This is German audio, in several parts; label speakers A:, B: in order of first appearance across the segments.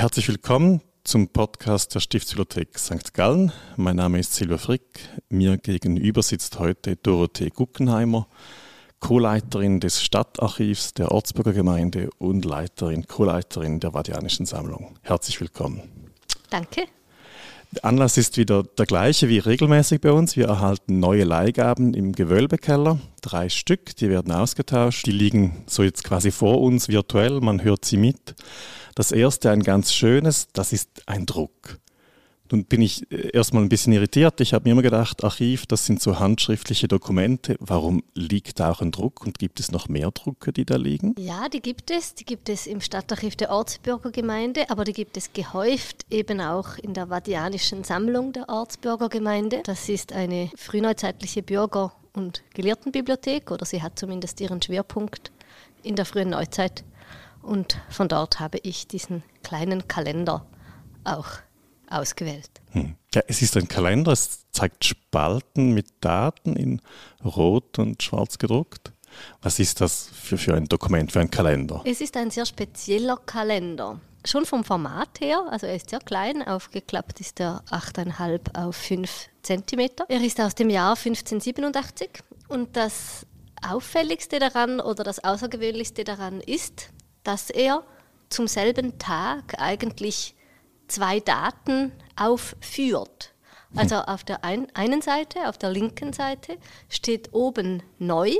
A: Herzlich willkommen zum Podcast der Stiftsbibliothek St. Gallen. Mein Name ist Silvia Frick. Mir gegenüber sitzt heute Dorothee Guckenheimer, Co-Leiterin des Stadtarchivs der Ortsbürger Gemeinde und Leiterin, Co-Leiterin der Vadianischen Sammlung. Herzlich willkommen.
B: Danke.
A: Der Anlass ist wieder der gleiche wie regelmäßig bei uns. Wir erhalten neue Leihgaben im Gewölbekeller. Drei Stück, die werden ausgetauscht. Die liegen so jetzt quasi vor uns virtuell. Man hört sie mit. Das erste, ein ganz schönes, das ist ein Druck. Nun bin ich äh, erstmal ein bisschen irritiert. Ich habe mir immer gedacht, Archiv, das sind so handschriftliche Dokumente. Warum liegt da auch ein Druck und gibt es noch mehr Drucke, die da liegen?
B: Ja, die gibt es. Die gibt es im Stadtarchiv der Ortsbürgergemeinde, aber die gibt es gehäuft eben auch in der Vadianischen Sammlung der Ortsbürgergemeinde. Das ist eine frühneuzeitliche Bürger- und Gelehrtenbibliothek oder sie hat zumindest ihren Schwerpunkt in der frühen Neuzeit. Und von dort habe ich diesen kleinen Kalender auch ausgewählt.
A: Hm. Ja, es ist ein Kalender, es zeigt Spalten mit Daten in Rot und Schwarz gedruckt. Was ist das für, für ein Dokument, für ein Kalender?
B: Es ist ein sehr spezieller Kalender. Schon vom Format her, also er ist sehr klein, aufgeklappt ist er 8,5 auf 5 cm. Er ist aus dem Jahr 1587 und das Auffälligste daran oder das Außergewöhnlichste daran ist, dass er zum selben Tag eigentlich zwei Daten aufführt. Also auf der ein, einen Seite, auf der linken Seite steht oben neu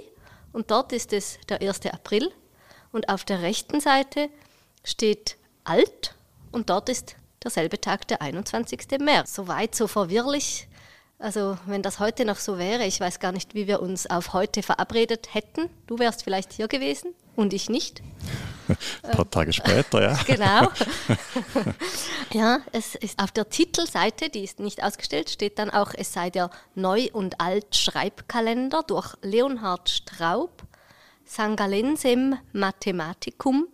B: und dort ist es der 1. April und auf der rechten Seite steht alt und dort ist derselbe Tag der 21. März. Soweit so verwirrlich. Also wenn das heute noch so wäre, ich weiß gar nicht, wie wir uns auf heute verabredet hätten. Du wärst vielleicht hier gewesen und ich nicht.
A: Ein paar Tage später, ja.
B: genau. ja, es ist auf der Titelseite, die ist nicht ausgestellt, steht dann auch, es sei der Neu- und Alt-Schreibkalender durch Leonhard Straub, Sangalensem Mathematicum,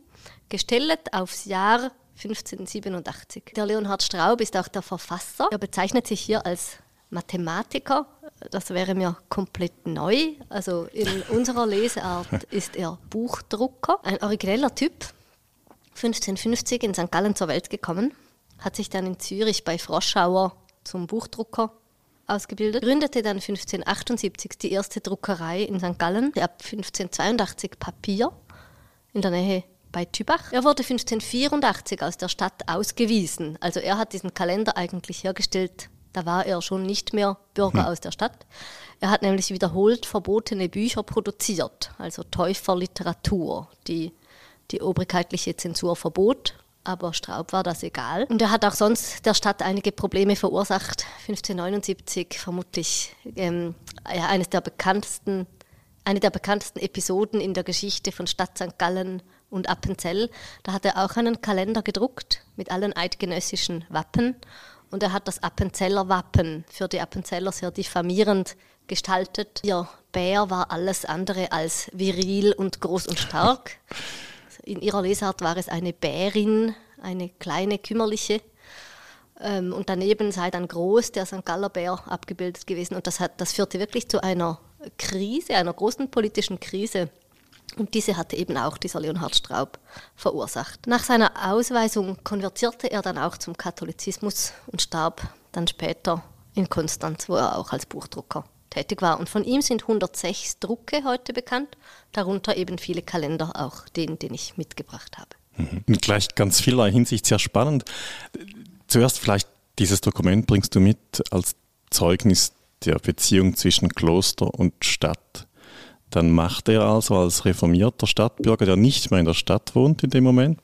B: gestellt aufs Jahr 1587. Der Leonhard Straub ist auch der Verfasser. Er bezeichnet sich hier als Mathematiker. Das wäre mir komplett neu. Also in unserer Leseart ist er Buchdrucker, ein origineller Typ. 1550 in St. Gallen zur Welt gekommen, hat sich dann in Zürich bei Froschauer zum Buchdrucker ausgebildet, gründete dann 1578 die erste Druckerei in St. Gallen, ab 1582 Papier in der Nähe bei Tübach. Er wurde 1584 aus der Stadt ausgewiesen. Also er hat diesen Kalender eigentlich hergestellt da war er schon nicht mehr Bürger hm. aus der Stadt. Er hat nämlich wiederholt verbotene Bücher produziert, also Täuferliteratur, die die obrigkeitliche Zensur verbot. Aber Straub war das egal. Und er hat auch sonst der Stadt einige Probleme verursacht. 1579 vermutlich ähm, ja, eines der bekanntesten, eine der bekanntesten Episoden in der Geschichte von Stadt St. Gallen und Appenzell. Da hat er auch einen Kalender gedruckt mit allen eidgenössischen Wappen und er hat das Appenzeller Wappen für die Appenzeller sehr diffamierend gestaltet. Ihr Bär war alles andere als viril und groß und stark. In ihrer Lesart war es eine Bärin, eine kleine, kümmerliche. Ähm, und daneben sei dann groß der St. Galler Bär abgebildet gewesen. Und das, hat, das führte wirklich zu einer Krise, einer großen politischen Krise und diese hatte eben auch dieser Leonhard Straub verursacht. Nach seiner Ausweisung konvertierte er dann auch zum Katholizismus und starb dann später in Konstanz, wo er auch als Buchdrucker tätig war. Und von ihm sind 106 Drucke heute bekannt, darunter eben viele Kalender, auch den, den ich mitgebracht habe.
A: Mhm. Gleich ganz vieler Hinsicht sehr spannend. Zuerst vielleicht dieses Dokument bringst du mit als Zeugnis der Beziehung zwischen Kloster und Stadt. Dann macht er also als reformierter Stadtbürger, der nicht mehr in der Stadt wohnt in dem Moment,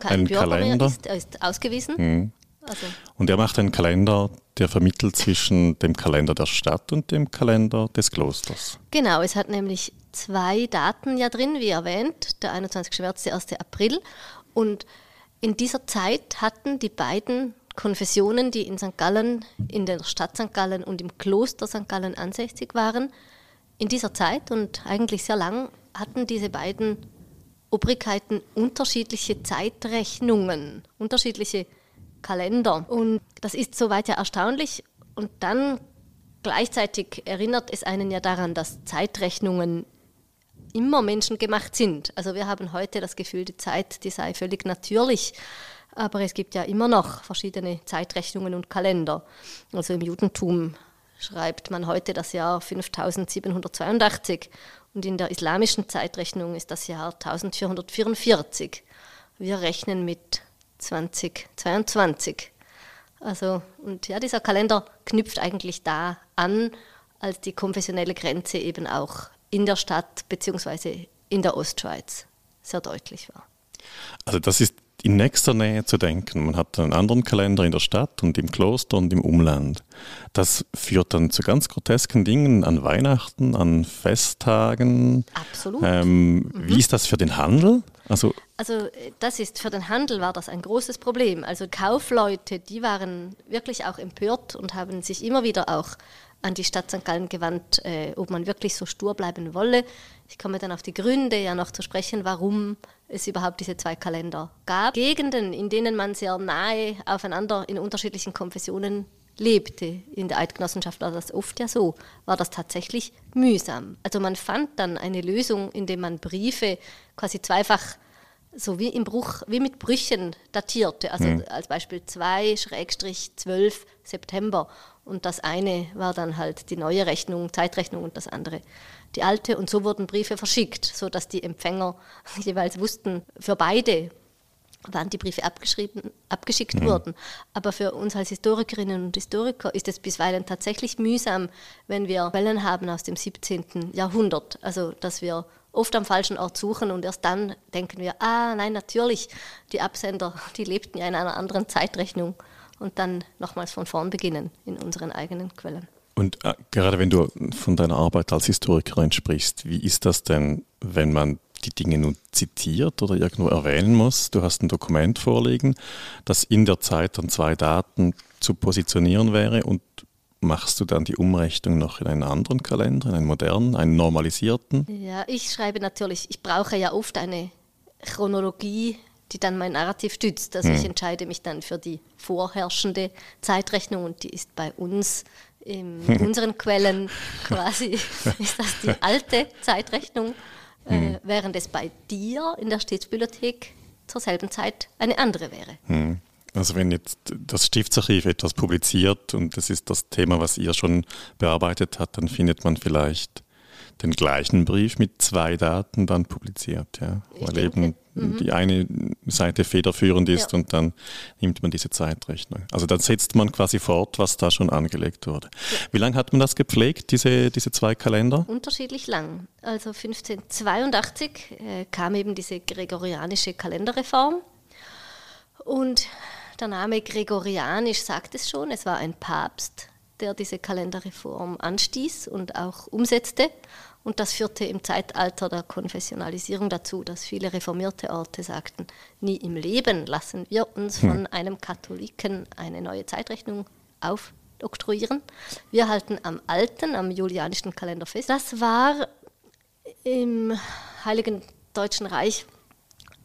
B: einen Bürger Kalender. Mehr ist, er ist ausgewiesen.
A: Hm. Also. Und er macht einen Kalender, der vermittelt zwischen dem Kalender der Stadt und dem Kalender des Klosters.
B: Genau, es hat nämlich zwei Daten ja drin, wie erwähnt, der 21. März, der 1. April. Und in dieser Zeit hatten die beiden Konfessionen, die in St. Gallen, in der Stadt St. Gallen und im Kloster St. Gallen ansässig waren, in dieser Zeit und eigentlich sehr lang hatten diese beiden Obrigkeiten unterschiedliche Zeitrechnungen, unterschiedliche Kalender. Und das ist soweit ja erstaunlich. Und dann gleichzeitig erinnert es einen ja daran, dass Zeitrechnungen immer menschengemacht sind. Also wir haben heute das Gefühl, die Zeit, die sei völlig natürlich. Aber es gibt ja immer noch verschiedene Zeitrechnungen und Kalender. Also im Judentum schreibt man heute das Jahr 5782 und in der islamischen Zeitrechnung ist das Jahr 1444. Wir rechnen mit 2022. Also, und ja, dieser Kalender knüpft eigentlich da an, als die konfessionelle Grenze eben auch in der Stadt bzw. in der Ostschweiz sehr deutlich war.
A: Also das ist in nächster Nähe zu denken. Man hat einen anderen Kalender in der Stadt und im Kloster und im Umland. Das führt dann zu ganz grotesken Dingen an Weihnachten, an Festtagen.
B: Absolut.
A: Ähm, mhm. Wie ist das für den Handel?
B: Also, also das ist für den Handel war das ein großes Problem. Also Kaufleute, die waren wirklich auch empört und haben sich immer wieder auch an die Stadt St. Gallen gewandt, äh, ob man wirklich so stur bleiben wolle. Ich komme dann auf die Gründe ja noch zu sprechen, warum es überhaupt diese zwei Kalender gab. Gegenden, in denen man sehr nahe aufeinander in unterschiedlichen Konfessionen lebte. In der Eidgenossenschaft war das oft ja so, war das tatsächlich mühsam. Also man fand dann eine Lösung, indem man Briefe quasi zweifach so wie im Bruch, wie mit Brüchen datierte. Also mhm. als Beispiel 2-12 September. Und das eine war dann halt die neue Rechnung, Zeitrechnung und das andere die alte. Und so wurden Briefe verschickt, sodass die Empfänger jeweils wussten, für beide wann die Briefe abgeschrieben, abgeschickt mhm. wurden. Aber für uns als Historikerinnen und Historiker ist es bisweilen tatsächlich mühsam, wenn wir Quellen haben aus dem 17. Jahrhundert. Also, dass wir oft am falschen Ort suchen und erst dann denken wir, ah, nein, natürlich, die Absender, die lebten ja in einer anderen Zeitrechnung und dann nochmals von vorn beginnen in unseren eigenen Quellen.
A: Und äh, gerade wenn du von deiner Arbeit als Historikerin sprichst, wie ist das denn, wenn man die Dinge nun zitiert oder irgendwo erwähnen muss? Du hast ein Dokument vorliegen, das in der Zeit dann zwei Daten zu positionieren wäre und machst du dann die Umrechnung noch in einen anderen Kalender, in einen modernen, einen normalisierten?
B: Ja, ich schreibe natürlich, ich brauche ja oft eine Chronologie die dann mein Narrativ stützt. Also hm. ich entscheide mich dann für die vorherrschende Zeitrechnung und die ist bei uns in unseren Quellen quasi, ist das die alte Zeitrechnung, äh, hm. während es bei dir in der Staatsbibliothek zur selben Zeit eine andere wäre.
A: Hm. Also wenn jetzt das Stiftsarchiv etwas publiziert und das ist das Thema, was ihr schon bearbeitet habt, dann findet man vielleicht den gleichen Brief mit zwei Daten dann publiziert, ja. Ich Weil eben mhm. die eine Seite federführend ist ja. und dann nimmt man diese Zeitrechnung. Also dann setzt man quasi fort, was da schon angelegt wurde. Ja. Wie lange hat man das gepflegt, diese, diese zwei Kalender?
B: Unterschiedlich lang. Also 1582 äh, kam eben diese gregorianische Kalenderreform und der Name Gregorianisch sagt es schon, es war ein Papst, der diese Kalenderreform anstieß und auch umsetzte. Und das führte im Zeitalter der Konfessionalisierung dazu, dass viele reformierte Orte sagten, nie im Leben lassen wir uns hm. von einem Katholiken eine neue Zeitrechnung aufoktroyieren. Wir halten am alten, am julianischen Kalender fest. Das war im Heiligen Deutschen Reich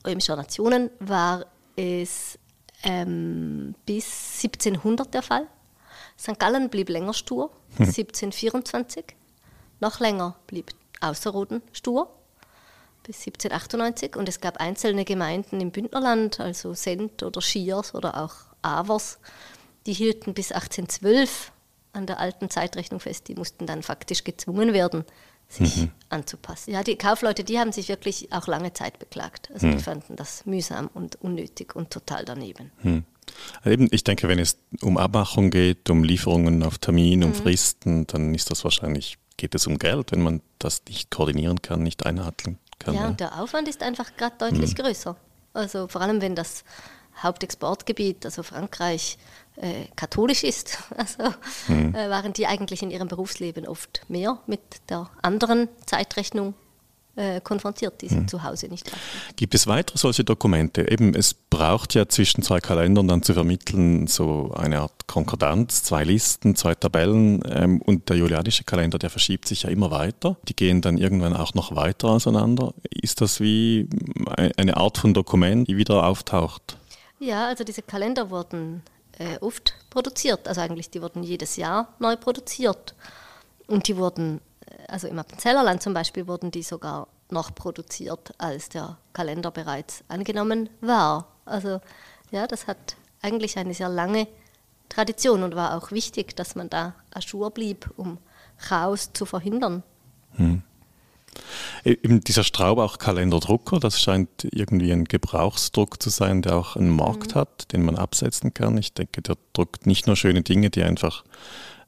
B: Römischer Nationen war es ähm, bis 1700 der Fall. St. Gallen blieb länger stur, 1724. Noch länger blieb Außerrhoden stur bis 1798 und es gab einzelne Gemeinden im Bündnerland, also Sent oder Schiers oder auch Avers, die hielten bis 1812 an der alten Zeitrechnung fest. Die mussten dann faktisch gezwungen werden, sich mhm. anzupassen. Ja, die Kaufleute, die haben sich wirklich auch lange Zeit beklagt. Also mhm. die fanden das mühsam und unnötig und total daneben.
A: Mhm. Eben, ich denke, wenn es um Abmachung geht, um Lieferungen auf Termin, um mhm. Fristen, dann ist das wahrscheinlich geht es um Geld, wenn man das nicht koordinieren kann, nicht einhalten kann.
B: Ja, ja. und der Aufwand ist einfach gerade deutlich mhm. größer. Also vor allem, wenn das Hauptexportgebiet, also Frankreich, äh, katholisch ist. Also mhm. äh, waren die eigentlich in ihrem Berufsleben oft mehr mit der anderen Zeitrechnung konfrontiert, die sie hm. zu Hause nicht hatten.
A: Gibt es weitere solche Dokumente? Eben, es braucht ja zwischen zwei Kalendern dann zu vermitteln so eine Art Konkordanz, zwei Listen, zwei Tabellen ähm, und der julianische Kalender, der verschiebt sich ja immer weiter. Die gehen dann irgendwann auch noch weiter auseinander. Ist das wie eine Art von Dokument, die wieder auftaucht?
B: Ja, also diese Kalender wurden äh, oft produziert, also eigentlich die wurden jedes Jahr neu produziert und die wurden also im Appenzellerland zum Beispiel wurden die sogar noch produziert, als der Kalender bereits angenommen war. Also Ja, das hat eigentlich eine sehr lange Tradition und war auch wichtig, dass man da ajour blieb, um Chaos zu verhindern. Hm.
A: Eben dieser Straubach-Kalenderdrucker, das scheint irgendwie ein Gebrauchsdruck zu sein, der auch einen Markt mhm. hat, den man absetzen kann. Ich denke, der druckt nicht nur schöne Dinge, die einfach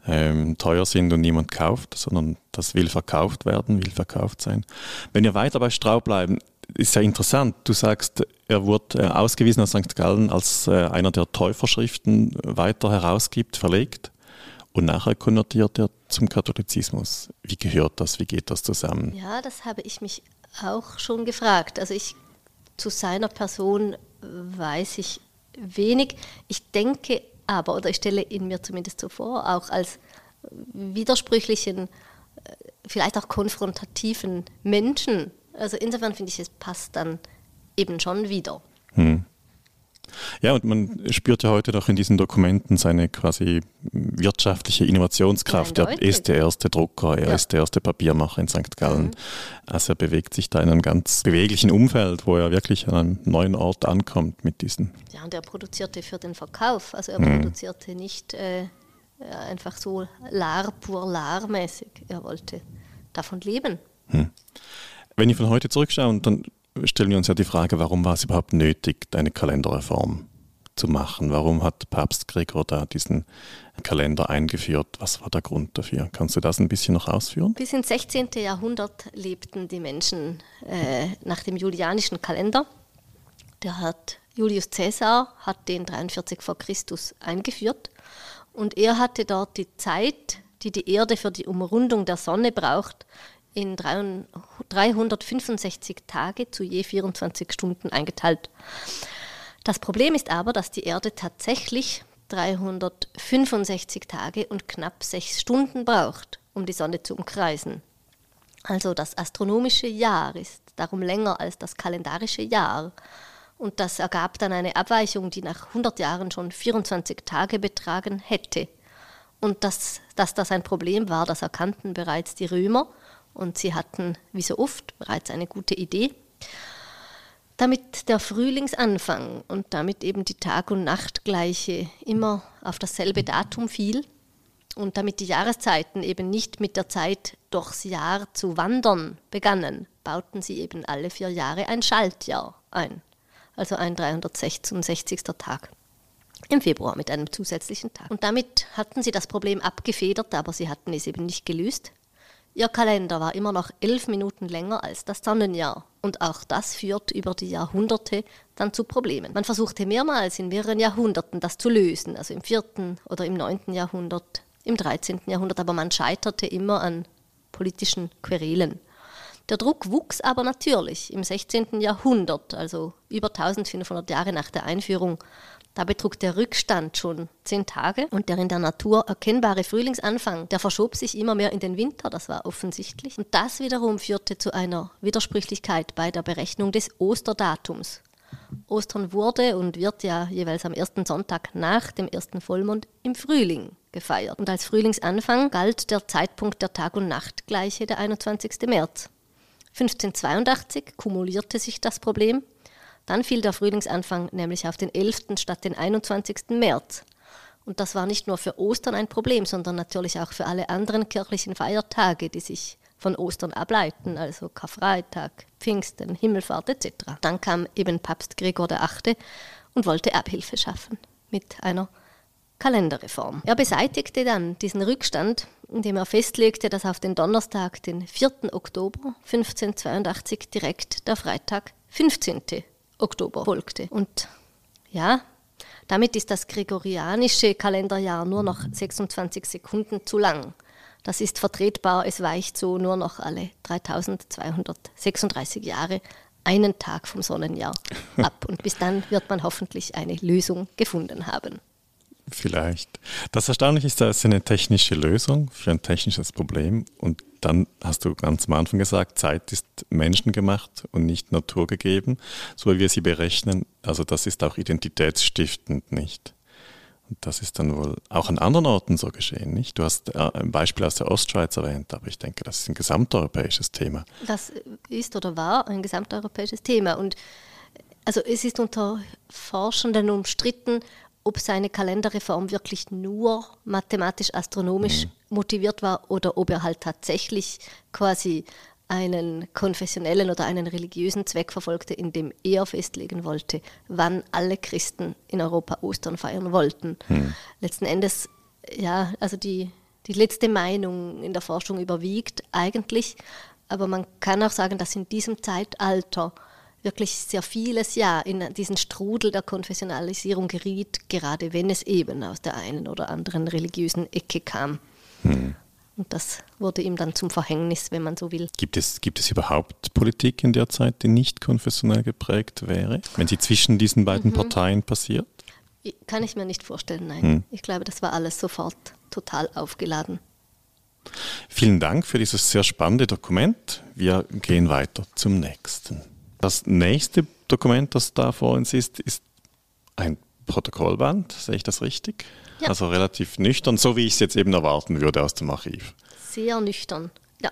A: ähm, teuer sind und niemand kauft, sondern das will verkauft werden, will verkauft sein. Wenn wir weiter bei Straub bleiben, ist ja interessant. Du sagst, er wurde äh, ausgewiesen aus St. Gallen als äh, einer der Täuferschriften weiter herausgibt, verlegt und nachher konvertiert er zum Katholizismus. Wie gehört das? Wie geht das zusammen?
B: Ja, das habe ich mich auch schon gefragt. Also ich zu seiner Person weiß ich wenig. Ich denke aber, oder ich stelle ihn mir zumindest so vor, auch als widersprüchlichen, äh, vielleicht auch konfrontativen Menschen. Also insofern finde ich, es passt dann eben schon wieder. Hm.
A: Ja, und man spürt ja heute noch in diesen Dokumenten seine quasi wirtschaftliche Innovationskraft. Er ist der erste Drucker, er ja. ist der erste Papiermacher in St. Gallen. Mhm. Also er bewegt sich da in einem ganz beweglichen Umfeld, wo er wirklich an einem neuen Ort ankommt mit diesen.
B: Ja, und er produzierte für den Verkauf. Also er mhm. produzierte nicht äh, einfach so lar pur lar mäßig. Er wollte davon leben. Mhm.
A: Wenn ich von heute zurückschaue und dann stellen wir uns ja die Frage, warum war es überhaupt nötig, eine Kalenderreform zu machen? Warum hat Papst Gregor da diesen Kalender eingeführt? Was war der Grund dafür? Kannst du das ein bisschen noch ausführen?
B: Bis ins 16. Jahrhundert lebten die Menschen äh, nach dem julianischen Kalender. Der hat Julius Caesar hat den 43 vor Christus eingeführt und er hatte dort die Zeit, die die Erde für die Umrundung der Sonne braucht, in 365 Tage zu je 24 Stunden eingeteilt. Das Problem ist aber, dass die Erde tatsächlich 365 Tage und knapp 6 Stunden braucht, um die Sonne zu umkreisen. Also das astronomische Jahr ist darum länger als das kalendarische Jahr. Und das ergab dann eine Abweichung, die nach 100 Jahren schon 24 Tage betragen hätte. Und dass, dass das ein Problem war, das erkannten bereits die Römer und sie hatten, wie so oft, bereits eine gute Idee. Damit der Frühlingsanfang und damit eben die Tag- und Nachtgleiche immer auf dasselbe Datum fiel und damit die Jahreszeiten eben nicht mit der Zeit durchs Jahr zu wandern begannen, bauten sie eben alle vier Jahre ein Schaltjahr ein, also ein 366. Tag im Februar mit einem zusätzlichen Tag. Und damit hatten sie das Problem abgefedert, aber sie hatten es eben nicht gelöst. Ihr Kalender war immer noch elf Minuten länger als das Sonnenjahr. Und auch das führt über die Jahrhunderte dann zu Problemen. Man versuchte mehrmals in mehreren Jahrhunderten das zu lösen, also im vierten oder im neunten Jahrhundert, im dreizehnten Jahrhundert, aber man scheiterte immer an politischen Querelen. Der Druck wuchs aber natürlich im 16. Jahrhundert, also über 1500 Jahre nach der Einführung da betrug der Rückstand schon zehn Tage und der in der Natur erkennbare Frühlingsanfang, der verschob sich immer mehr in den Winter, das war offensichtlich. Und das wiederum führte zu einer Widersprüchlichkeit bei der Berechnung des Osterdatums. Ostern wurde und wird ja jeweils am ersten Sonntag nach dem ersten Vollmond im Frühling gefeiert. Und als Frühlingsanfang galt der Zeitpunkt der Tag- und Nachtgleiche der 21. März. 1582 kumulierte sich das Problem dann fiel der Frühlingsanfang nämlich auf den 11. statt den 21. März. Und das war nicht nur für Ostern ein Problem, sondern natürlich auch für alle anderen kirchlichen Feiertage, die sich von Ostern ableiten, also Karfreitag, Pfingsten, Himmelfahrt etc. Dann kam eben Papst Gregor VIII. und wollte Abhilfe schaffen mit einer Kalenderreform. Er beseitigte dann diesen Rückstand, indem er festlegte, dass auf den Donnerstag, den 4. Oktober 1582, direkt der Freitag 15. Oktober folgte. Und ja, damit ist das gregorianische Kalenderjahr nur noch 26 Sekunden zu lang. Das ist vertretbar, es weicht so nur noch alle 3236 Jahre einen Tag vom Sonnenjahr ab. Und bis dann wird man hoffentlich eine Lösung gefunden haben.
A: Vielleicht. Das Erstaunliche ist, da ist eine technische Lösung für ein technisches Problem und dann hast du ganz am Anfang gesagt, Zeit ist menschengemacht und nicht naturgegeben, so wie wir sie berechnen. Also das ist auch identitätsstiftend nicht. Und das ist dann wohl auch an anderen Orten so geschehen, nicht? Du hast äh, ein Beispiel aus der Ostschweiz erwähnt, aber ich denke, das ist ein gesamteuropäisches Thema.
B: Das ist oder war ein gesamteuropäisches Thema und Also es ist unter Forschenden umstritten, ob seine Kalenderreform wirklich nur mathematisch-astronomisch mhm. motiviert war oder ob er halt tatsächlich quasi einen konfessionellen oder einen religiösen Zweck verfolgte, indem er festlegen wollte, wann alle Christen in Europa Ostern feiern wollten. Mhm. Letzten Endes, ja, also die, die letzte Meinung in der Forschung überwiegt eigentlich, aber man kann auch sagen, dass in diesem Zeitalter wirklich sehr vieles ja in diesen Strudel der Konfessionalisierung geriet, gerade wenn es eben aus der einen oder anderen religiösen Ecke kam. Hm. Und das wurde ihm dann zum Verhängnis, wenn man so will.
A: Gibt es, gibt es überhaupt Politik in der Zeit, die nicht konfessionell geprägt wäre, wenn sie zwischen diesen beiden mhm. Parteien passiert?
B: Kann ich mir nicht vorstellen, nein. Hm. Ich glaube, das war alles sofort total aufgeladen.
A: Vielen Dank für dieses sehr spannende Dokument. Wir gehen weiter zum nächsten. Das nächste Dokument, das da vor uns ist, ist ein Protokollband. Sehe ich das richtig? Ja. Also relativ nüchtern, so wie ich es jetzt eben erwarten würde aus dem Archiv.
B: Sehr nüchtern, ja.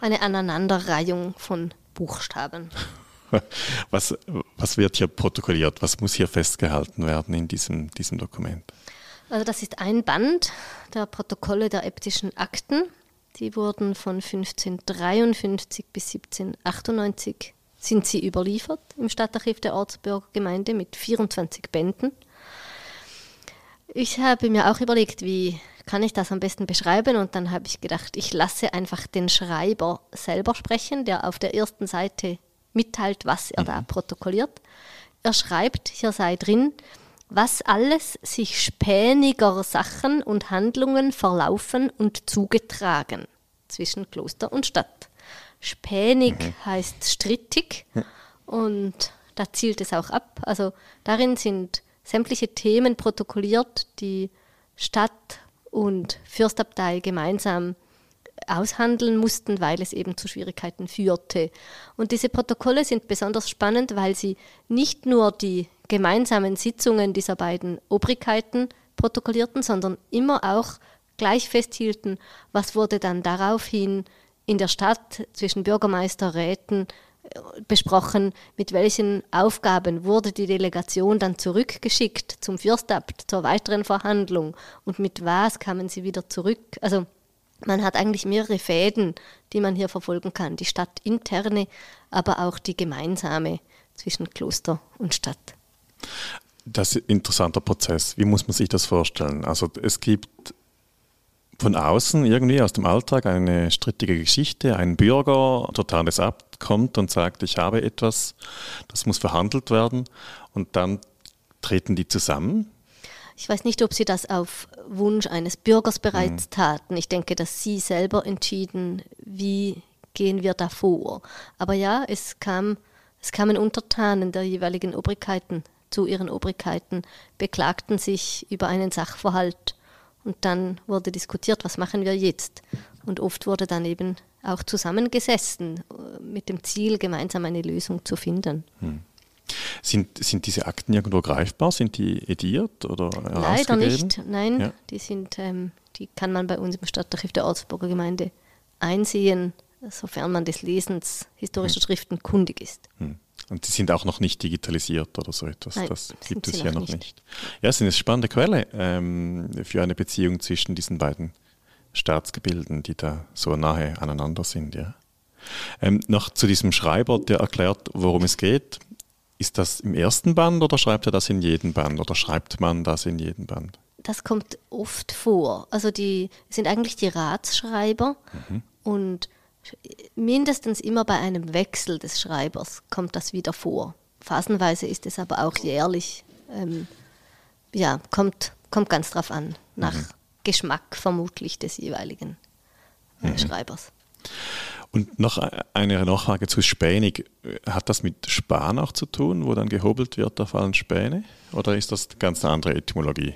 B: Eine Aneinanderreihung von Buchstaben.
A: Was, was wird hier protokolliert? Was muss hier festgehalten werden in diesem, diesem Dokument?
B: Also das ist ein Band der Protokolle der äbtischen Akten. Die wurden von 1553 bis 1798 sind sie überliefert im Stadtarchiv der Ortsbürgergemeinde mit 24 Bänden. Ich habe mir auch überlegt, wie kann ich das am besten beschreiben und dann habe ich gedacht, ich lasse einfach den Schreiber selber sprechen, der auf der ersten Seite mitteilt, was er da mhm. protokolliert. Er schreibt, hier sei drin, was alles sich späniger Sachen und Handlungen verlaufen und zugetragen zwischen Kloster und Stadt. Spänig mhm. heißt strittig und da zielt es auch ab. Also darin sind sämtliche Themen protokolliert, die Stadt und Fürstabtei gemeinsam aushandeln mussten, weil es eben zu Schwierigkeiten führte. Und diese Protokolle sind besonders spannend, weil sie nicht nur die gemeinsamen Sitzungen dieser beiden Obrigkeiten protokollierten, sondern immer auch gleich festhielten, was wurde dann daraufhin in der Stadt zwischen Bürgermeister, Räten äh, besprochen, mit welchen Aufgaben wurde die Delegation dann zurückgeschickt zum Fürstabt zur weiteren Verhandlung und mit was kamen sie wieder zurück. Also man hat eigentlich mehrere Fäden, die man hier verfolgen kann. Die stadtinterne, aber auch die gemeinsame zwischen Kloster und Stadt.
A: Das ist ein interessanter Prozess. Wie muss man sich das vorstellen? Also es gibt von außen irgendwie aus dem Alltag eine strittige Geschichte. Ein Bürger, totales Abt, kommt und sagt, ich habe etwas, das muss verhandelt werden. Und dann treten die zusammen.
B: Ich weiß nicht, ob Sie das auf Wunsch eines Bürgers bereits mhm. taten. Ich denke, dass Sie selber entschieden, wie gehen wir da vor. Aber ja, es, kam, es kamen Untertanen der jeweiligen Obrigkeiten zu ihren Obrigkeiten, beklagten sich über einen Sachverhalt und dann wurde diskutiert, was machen wir jetzt. Und oft wurde dann eben auch zusammengesessen äh, mit dem Ziel, gemeinsam eine Lösung zu finden. Hm.
A: Sind, sind diese Akten irgendwo greifbar? Sind die ediert oder
B: Leider nicht, nein. Ja. Die, sind, ähm, die kann man bei uns im Stadtarchiv der Ortsburger Gemeinde einsehen, sofern man des Lesens historischer hm. Schriften kundig ist. Hm.
A: Und die sind auch noch nicht digitalisiert oder so etwas. Nein, das gibt es hier noch nicht. nicht. Ja, es ist eine spannende Quelle ähm, für eine Beziehung zwischen diesen beiden Staatsgebilden, die da so nahe aneinander sind. Ja. Ähm, noch zu diesem Schreiber, der erklärt, worum es geht. Ist das im ersten Band oder schreibt er das in jedem Band oder schreibt man das in jedem Band?
B: Das kommt oft vor. Also die sind eigentlich die Ratsschreiber mhm. und mindestens immer bei einem Wechsel des Schreibers kommt das wieder vor. Phasenweise ist es aber auch jährlich. Ähm, ja, kommt, kommt ganz drauf an, nach mhm. Geschmack vermutlich des jeweiligen äh, mhm. Schreibers.
A: Und noch eine Nachfrage zu Spänig. Hat das mit Span auch zu tun, wo dann gehobelt wird, da fallen Späne? Oder ist das ganz eine andere Etymologie?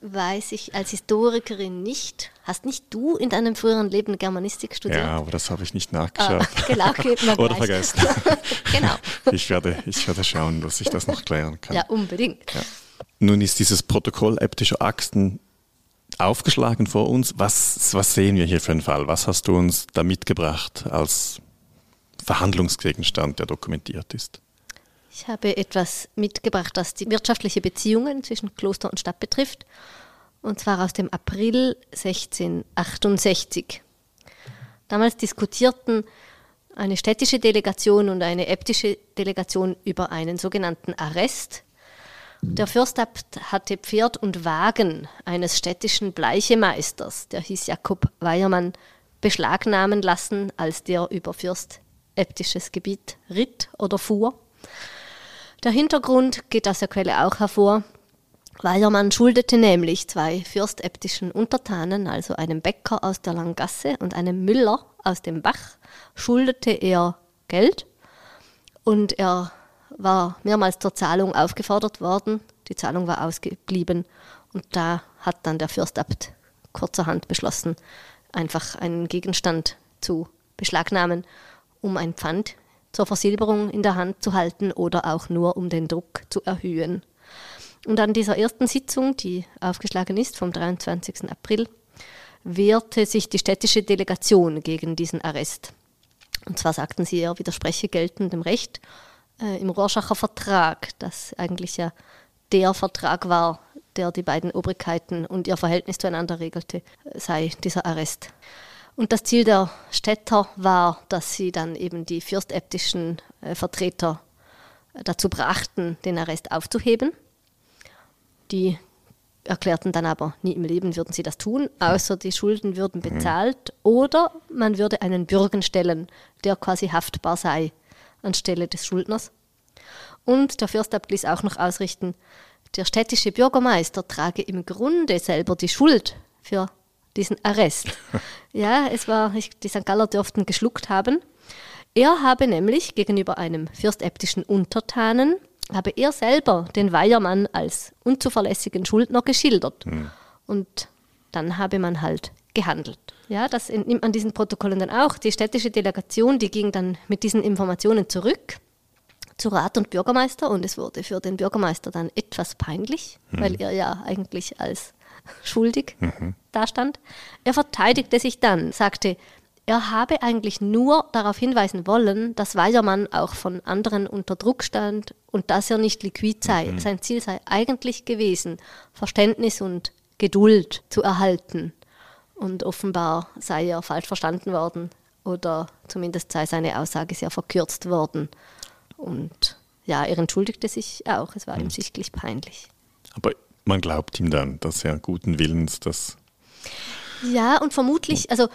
B: Weiß ich als Historikerin nicht. Hast nicht du in deinem früheren Leben Germanistik studiert?
A: Ja, aber das habe ich nicht nachgeschaut. Ah,
B: genau,
A: Oder vergessen. genau. Ich werde, ich werde schauen, dass ich das noch klären kann.
B: Ja, unbedingt. Ja.
A: Nun ist dieses Protokoll äbtischer Axten aufgeschlagen vor uns. Was, was sehen wir hier für einen Fall? Was hast du uns da mitgebracht als Verhandlungsgegenstand, der dokumentiert ist?
B: Ich habe etwas mitgebracht, das die wirtschaftliche Beziehungen zwischen Kloster und Stadt betrifft, und zwar aus dem April 1668. Damals diskutierten eine städtische Delegation und eine äbtische Delegation über einen sogenannten Arrest. Der Fürstabt hatte Pferd und Wagen eines städtischen Bleichemeisters, der hieß Jakob Weiermann, beschlagnahmen lassen, als der über fürstäbtisches Gebiet ritt oder fuhr. Der Hintergrund geht aus der Quelle auch hervor. Weiermann schuldete nämlich zwei fürstäbtischen Untertanen, also einem Bäcker aus der Langgasse und einem Müller aus dem Bach, schuldete er Geld und er war mehrmals zur Zahlung aufgefordert worden. Die Zahlung war ausgeblieben und da hat dann der Fürstabt kurzerhand beschlossen, einfach einen Gegenstand zu beschlagnahmen, um ein Pfand zur Versilberung in der Hand zu halten oder auch nur um den Druck zu erhöhen. Und an dieser ersten Sitzung, die aufgeschlagen ist vom 23. April, wehrte sich die städtische Delegation gegen diesen Arrest. Und zwar sagten sie, er widerspreche geltendem Recht äh, im Rorschacher Vertrag, das eigentlich ja der Vertrag war, der die beiden Obrigkeiten und ihr Verhältnis zueinander regelte, sei dieser Arrest. Und das Ziel der Städter war, dass sie dann eben die fürstäbtischen äh, Vertreter äh, dazu brachten, den Arrest aufzuheben. Die erklärten dann aber, nie im Leben würden sie das tun, außer die Schulden würden mhm. bezahlt oder man würde einen Bürgen stellen, der quasi haftbar sei anstelle des Schuldners. Und der Fürstabt ließ auch noch ausrichten, der städtische Bürgermeister trage im Grunde selber die Schuld für diesen Arrest. ja, es war, ich, die St. Galler dürften geschluckt haben. Er habe nämlich gegenüber einem fürstäbtischen Untertanen, habe er selber den Weiermann als unzuverlässigen Schuldner geschildert. Hm. Und dann habe man halt gehandelt. Ja, das entnimmt man diesen Protokollen dann auch. Die städtische Delegation, die ging dann mit diesen Informationen zurück zu Rat und Bürgermeister und es wurde für den Bürgermeister dann etwas peinlich, mhm. weil er ja eigentlich als schuldig mhm. dastand. Er verteidigte sich dann, sagte, er habe eigentlich nur darauf hinweisen wollen, dass Weisermann auch von anderen unter Druck stand und dass er nicht liquid sei. Mhm. Sein Ziel sei eigentlich gewesen, Verständnis und Geduld zu erhalten. Und offenbar sei er falsch verstanden worden oder zumindest sei seine Aussage sehr verkürzt worden. Und ja, er entschuldigte sich auch. Es war mhm. ihm sichtlich peinlich.
A: Aber man glaubt ihm dann, dass er guten Willens das.
B: Ja, und vermutlich, also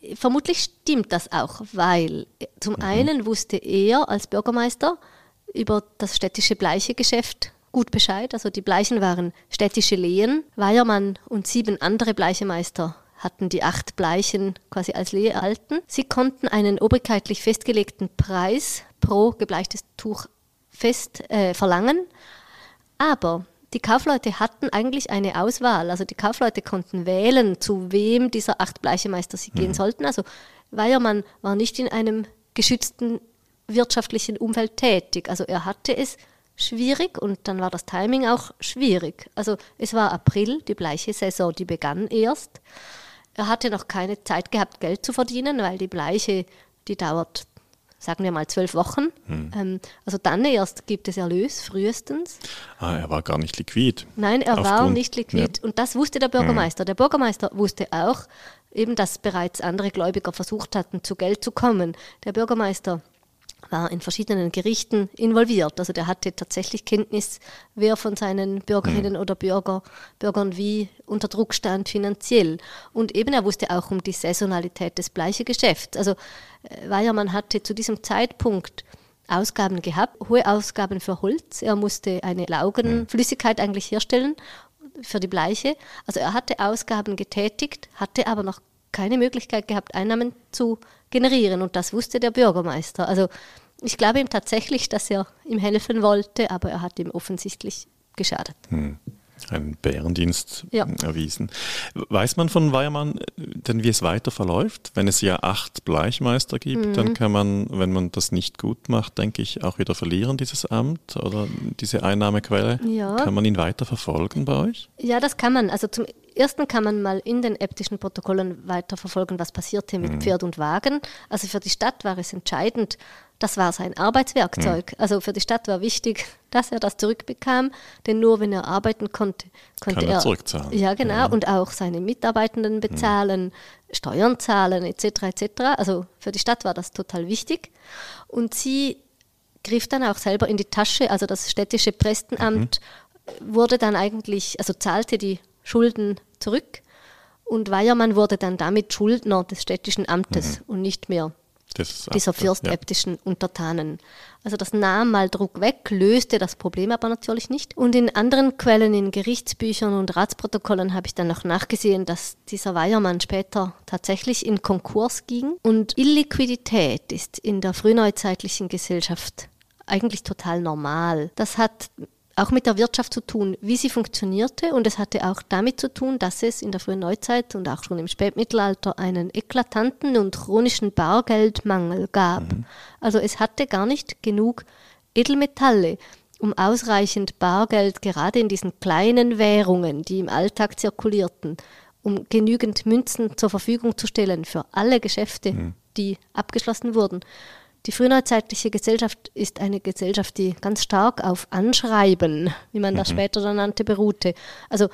B: äh, vermutlich stimmt das auch, weil äh, zum mhm. einen wusste er als Bürgermeister über das städtische Bleichegeschäft gut Bescheid. Also die Bleichen waren städtische Lehen. Weiermann und sieben andere Bleichemeister hatten die acht Bleichen quasi als Lehe erhalten. Sie konnten einen obrigkeitlich festgelegten Preis pro gebleichtes Tuch fest äh, verlangen. Aber die Kaufleute hatten eigentlich eine Auswahl. Also die Kaufleute konnten wählen, zu wem dieser acht Bleichemeister sie mhm. gehen sollten. Also Weiermann war nicht in einem geschützten wirtschaftlichen Umfeld tätig. Also er hatte es schwierig und dann war das Timing auch schwierig. Also es war April, die bleiche Saison, die begann erst. Er hatte noch keine Zeit gehabt, Geld zu verdienen, weil die Bleiche, die dauert sagen wir mal zwölf Wochen. Hm. Ähm, also dann erst gibt es Erlös, frühestens.
A: Ah, er war gar nicht liquid.
B: Nein, er war nicht liquid. Ja. Und das wusste der Bürgermeister. Hm. Der Bürgermeister wusste auch, eben, dass bereits andere Gläubiger versucht hatten, zu Geld zu kommen. Der Bürgermeister war in verschiedenen Gerichten involviert. Also der hatte tatsächlich Kenntnis, wer von seinen Bürgerinnen mhm. oder Bürger, Bürgern wie unter Druck stand finanziell. Und eben er wusste auch um die Saisonalität des Bleichegeschäfts. Also äh, Weiermann hatte zu diesem Zeitpunkt Ausgaben gehabt, hohe Ausgaben für Holz. Er musste eine Laugenflüssigkeit eigentlich herstellen für die Bleiche. Also er hatte Ausgaben getätigt, hatte aber noch keine Möglichkeit gehabt, Einnahmen zu generieren. Und das wusste der Bürgermeister. Also ich glaube ihm tatsächlich, dass er ihm helfen wollte, aber er hat ihm offensichtlich geschadet. Hm.
A: Ein Bärendienst ja. erwiesen. Weiß man von Weiermann denn, wie es weiter verläuft? Wenn es ja acht Bleichmeister gibt, mhm. dann kann man, wenn man das nicht gut macht, denke ich, auch wieder verlieren, dieses Amt oder diese Einnahmequelle. Ja. Kann man ihn weiter verfolgen bei euch?
B: Ja, das kann man. Also zum ersten kann man mal in den äbtischen Protokollen weiterverfolgen, was passierte mit mhm. Pferd und Wagen. Also für die Stadt war es entscheidend, das war sein Arbeitswerkzeug. Mhm. Also für die Stadt war wichtig, dass er das zurückbekam, denn nur wenn er arbeiten konnte, konnte
A: Kann
B: er,
A: zurückzahlen.
B: Ja, genau, ja. und auch seine Mitarbeitenden mhm. bezahlen, mhm. Steuern zahlen etc. etc. Also für die Stadt war das total wichtig. Und sie griff dann auch selber in die Tasche, also das städtische Prästenamt mhm. wurde dann eigentlich, also zahlte die Schulden zurück und Weiermann wurde dann damit Schuldner des städtischen Amtes mhm. und nicht mehr dieser fürstäbtischen ja. Untertanen. Also das nahm mal Druck weg, löste das Problem aber natürlich nicht. Und in anderen Quellen, in Gerichtsbüchern und Ratsprotokollen habe ich dann noch nachgesehen, dass dieser Weiermann später tatsächlich in Konkurs ging. Und Illiquidität ist in der frühneuzeitlichen Gesellschaft eigentlich total normal. Das hat auch mit der Wirtschaft zu tun, wie sie funktionierte. Und es hatte auch damit zu tun, dass es in der frühen Neuzeit und auch schon im Spätmittelalter einen eklatanten und chronischen Bargeldmangel gab. Mhm. Also es hatte gar nicht genug Edelmetalle, um ausreichend Bargeld gerade in diesen kleinen Währungen, die im Alltag zirkulierten, um genügend Münzen zur Verfügung zu stellen für alle Geschäfte, mhm. die abgeschlossen wurden. Die frühneuzeitliche Gesellschaft ist eine Gesellschaft, die ganz stark auf Anschreiben, wie man das mhm. später dann nannte, beruhte. Also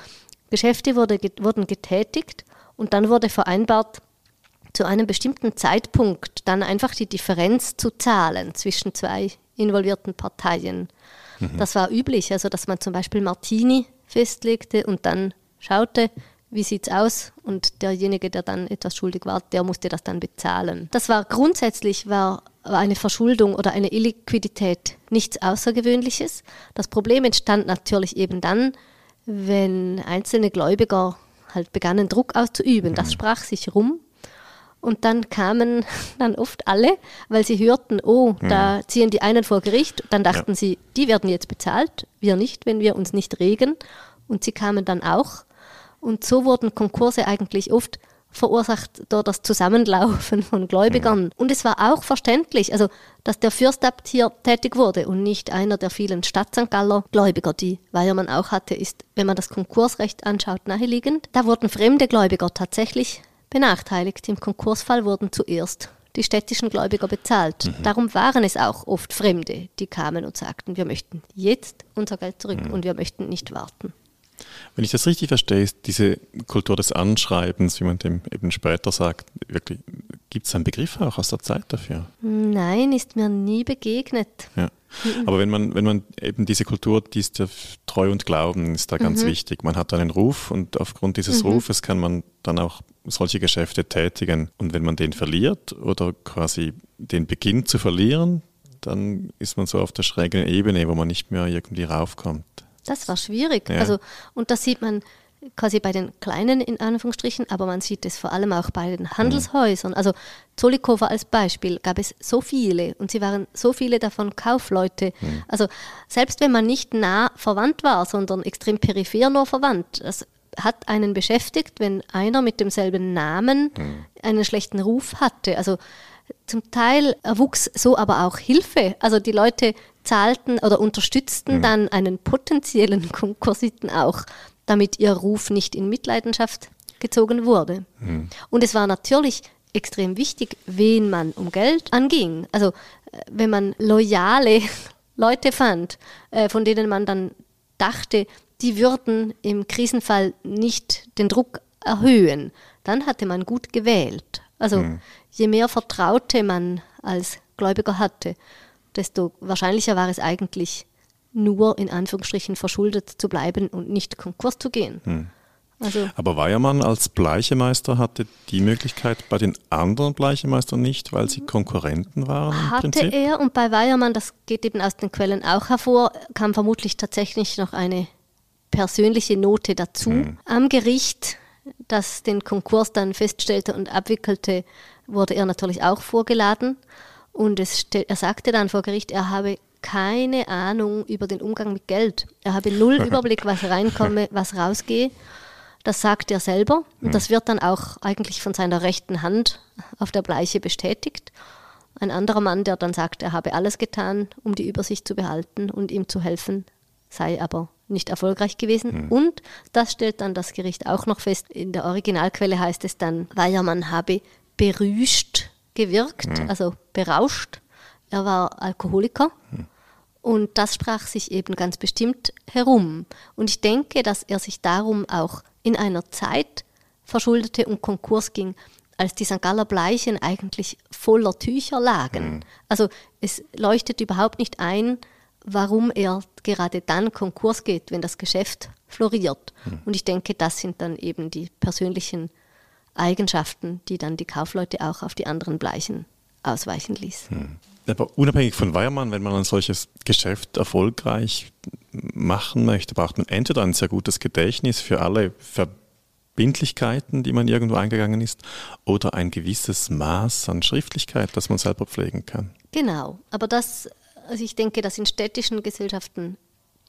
B: Geschäfte wurde, wurden getätigt und dann wurde vereinbart, zu einem bestimmten Zeitpunkt dann einfach die Differenz zu zahlen zwischen zwei involvierten Parteien. Mhm. Das war üblich, also dass man zum Beispiel Martini festlegte und dann schaute, wie sieht es aus? Und derjenige, der dann etwas schuldig war, der musste das dann bezahlen. Das war grundsätzlich war eine Verschuldung oder eine Illiquidität nichts Außergewöhnliches. Das Problem entstand natürlich eben dann, wenn einzelne Gläubiger halt begannen, Druck auszuüben. Das mhm. sprach sich rum. Und dann kamen dann oft alle, weil sie hörten, oh, da mhm. ziehen die einen vor Gericht. Dann dachten ja. sie, die werden jetzt bezahlt, wir nicht, wenn wir uns nicht regen. Und sie kamen dann auch. Und so wurden Konkurse eigentlich oft verursacht durch das Zusammenlaufen von Gläubigern. Mhm. Und es war auch verständlich, also dass der Fürstabt hier tätig wurde und nicht einer der vielen Stadt St. Galler Gläubiger, die Weiermann auch hatte, ist, wenn man das Konkursrecht anschaut, naheliegend. Da wurden fremde Gläubiger tatsächlich benachteiligt. Im Konkursfall wurden zuerst die städtischen Gläubiger bezahlt. Mhm. Darum waren es auch oft Fremde, die kamen und sagten, wir möchten jetzt unser Geld zurück mhm. und wir möchten nicht warten.
A: Wenn ich das richtig verstehe, ist diese Kultur des Anschreibens, wie man dem eben später sagt, wirklich, gibt es einen Begriff auch aus der Zeit dafür?
B: Nein, ist mir nie begegnet.
A: Ja. Aber wenn man, wenn man eben diese Kultur, die ist ja treu und Glauben, ist da ganz mhm. wichtig. Man hat einen Ruf und aufgrund dieses mhm. Rufes kann man dann auch solche Geschäfte tätigen. Und wenn man den verliert oder quasi den beginnt zu verlieren, dann ist man so auf der schrägen Ebene, wo man nicht mehr irgendwie raufkommt.
B: Das war schwierig. Ja. Also, und das sieht man quasi bei den kleinen in Anführungsstrichen, aber man sieht es vor allem auch bei den Handelshäusern. Also Zollikofer als Beispiel gab es so viele und sie waren so viele davon Kaufleute. Mhm. Also selbst wenn man nicht nah verwandt war, sondern extrem peripher nur verwandt, das hat einen beschäftigt, wenn einer mit demselben Namen mhm. einen schlechten Ruf hatte. Also zum Teil erwuchs so aber auch Hilfe. Also die Leute zahlten oder unterstützten mhm. dann einen potenziellen Konkursiten auch, damit ihr Ruf nicht in Mitleidenschaft gezogen wurde. Mhm. Und es war natürlich extrem wichtig, wen man um Geld anging. Also äh, wenn man loyale Leute fand, äh, von denen man dann dachte, die würden im Krisenfall nicht den Druck erhöhen, dann hatte man gut gewählt. Also mhm. je mehr Vertraute man als Gläubiger hatte, desto wahrscheinlicher war es eigentlich, nur in Anführungsstrichen verschuldet zu bleiben und nicht Konkurs zu gehen. Hm.
A: Also, Aber Weiermann als Bleichemeister hatte die Möglichkeit bei den anderen Bleichemeistern nicht, weil sie Konkurrenten waren?
B: Hatte er und bei Weiermann, das geht eben aus den Quellen auch hervor, kam vermutlich tatsächlich noch eine persönliche Note dazu. Hm. Am Gericht, das den Konkurs dann feststellte und abwickelte, wurde er natürlich auch vorgeladen. Und er sagte dann vor Gericht, er habe keine Ahnung über den Umgang mit Geld. Er habe null Überblick, was reinkomme, was rausgehe. Das sagt er selber. Und das wird dann auch eigentlich von seiner rechten Hand auf der Bleiche bestätigt. Ein anderer Mann, der dann sagt, er habe alles getan, um die Übersicht zu behalten und ihm zu helfen, sei aber nicht erfolgreich gewesen. Mhm. Und das stellt dann das Gericht auch noch fest. In der Originalquelle heißt es dann, Weiermann habe berüscht gewirkt, mhm. also berauscht. Er war Alkoholiker. Mhm. Und das sprach sich eben ganz bestimmt herum. Und ich denke, dass er sich darum auch in einer Zeit verschuldete und Konkurs ging, als die St. Galler Bleichen eigentlich voller Tücher lagen. Mhm. Also es leuchtet überhaupt nicht ein, warum er gerade dann Konkurs geht, wenn das Geschäft floriert. Mhm. Und ich denke, das sind dann eben die persönlichen Eigenschaften, die dann die Kaufleute auch auf die anderen Bleichen ausweichen ließ. Mhm.
A: Aber unabhängig von Weiermann, wenn man ein solches Geschäft erfolgreich machen möchte, braucht man entweder ein sehr gutes Gedächtnis für alle Verbindlichkeiten, die man irgendwo eingegangen ist, oder ein gewisses Maß an Schriftlichkeit, das man selber pflegen kann.
B: Genau, aber das, also ich denke, dass in städtischen Gesellschaften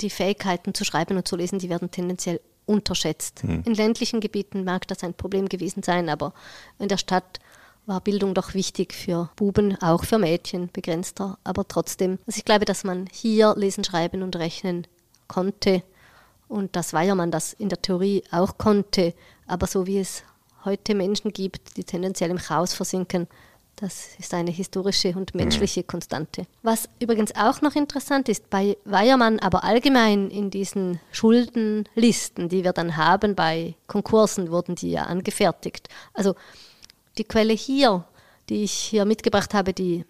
B: die Fähigkeiten zu schreiben und zu lesen, die werden tendenziell unterschätzt. Hm. In ländlichen Gebieten mag das ein Problem gewesen sein, aber in der Stadt war Bildung doch wichtig für Buben, auch für Mädchen, begrenzter, aber trotzdem. Also ich glaube, dass man hier lesen, schreiben und rechnen konnte und dass Weiermann das in der Theorie auch konnte, aber so wie es heute Menschen gibt, die tendenziell im Chaos versinken, das ist eine historische und mhm. menschliche Konstante. Was übrigens auch noch interessant ist, bei Weiermann, aber allgemein in diesen Schuldenlisten, die wir dann haben bei Konkursen, wurden die ja angefertigt. Also die Quelle hier, die ich hier mitgebracht habe, die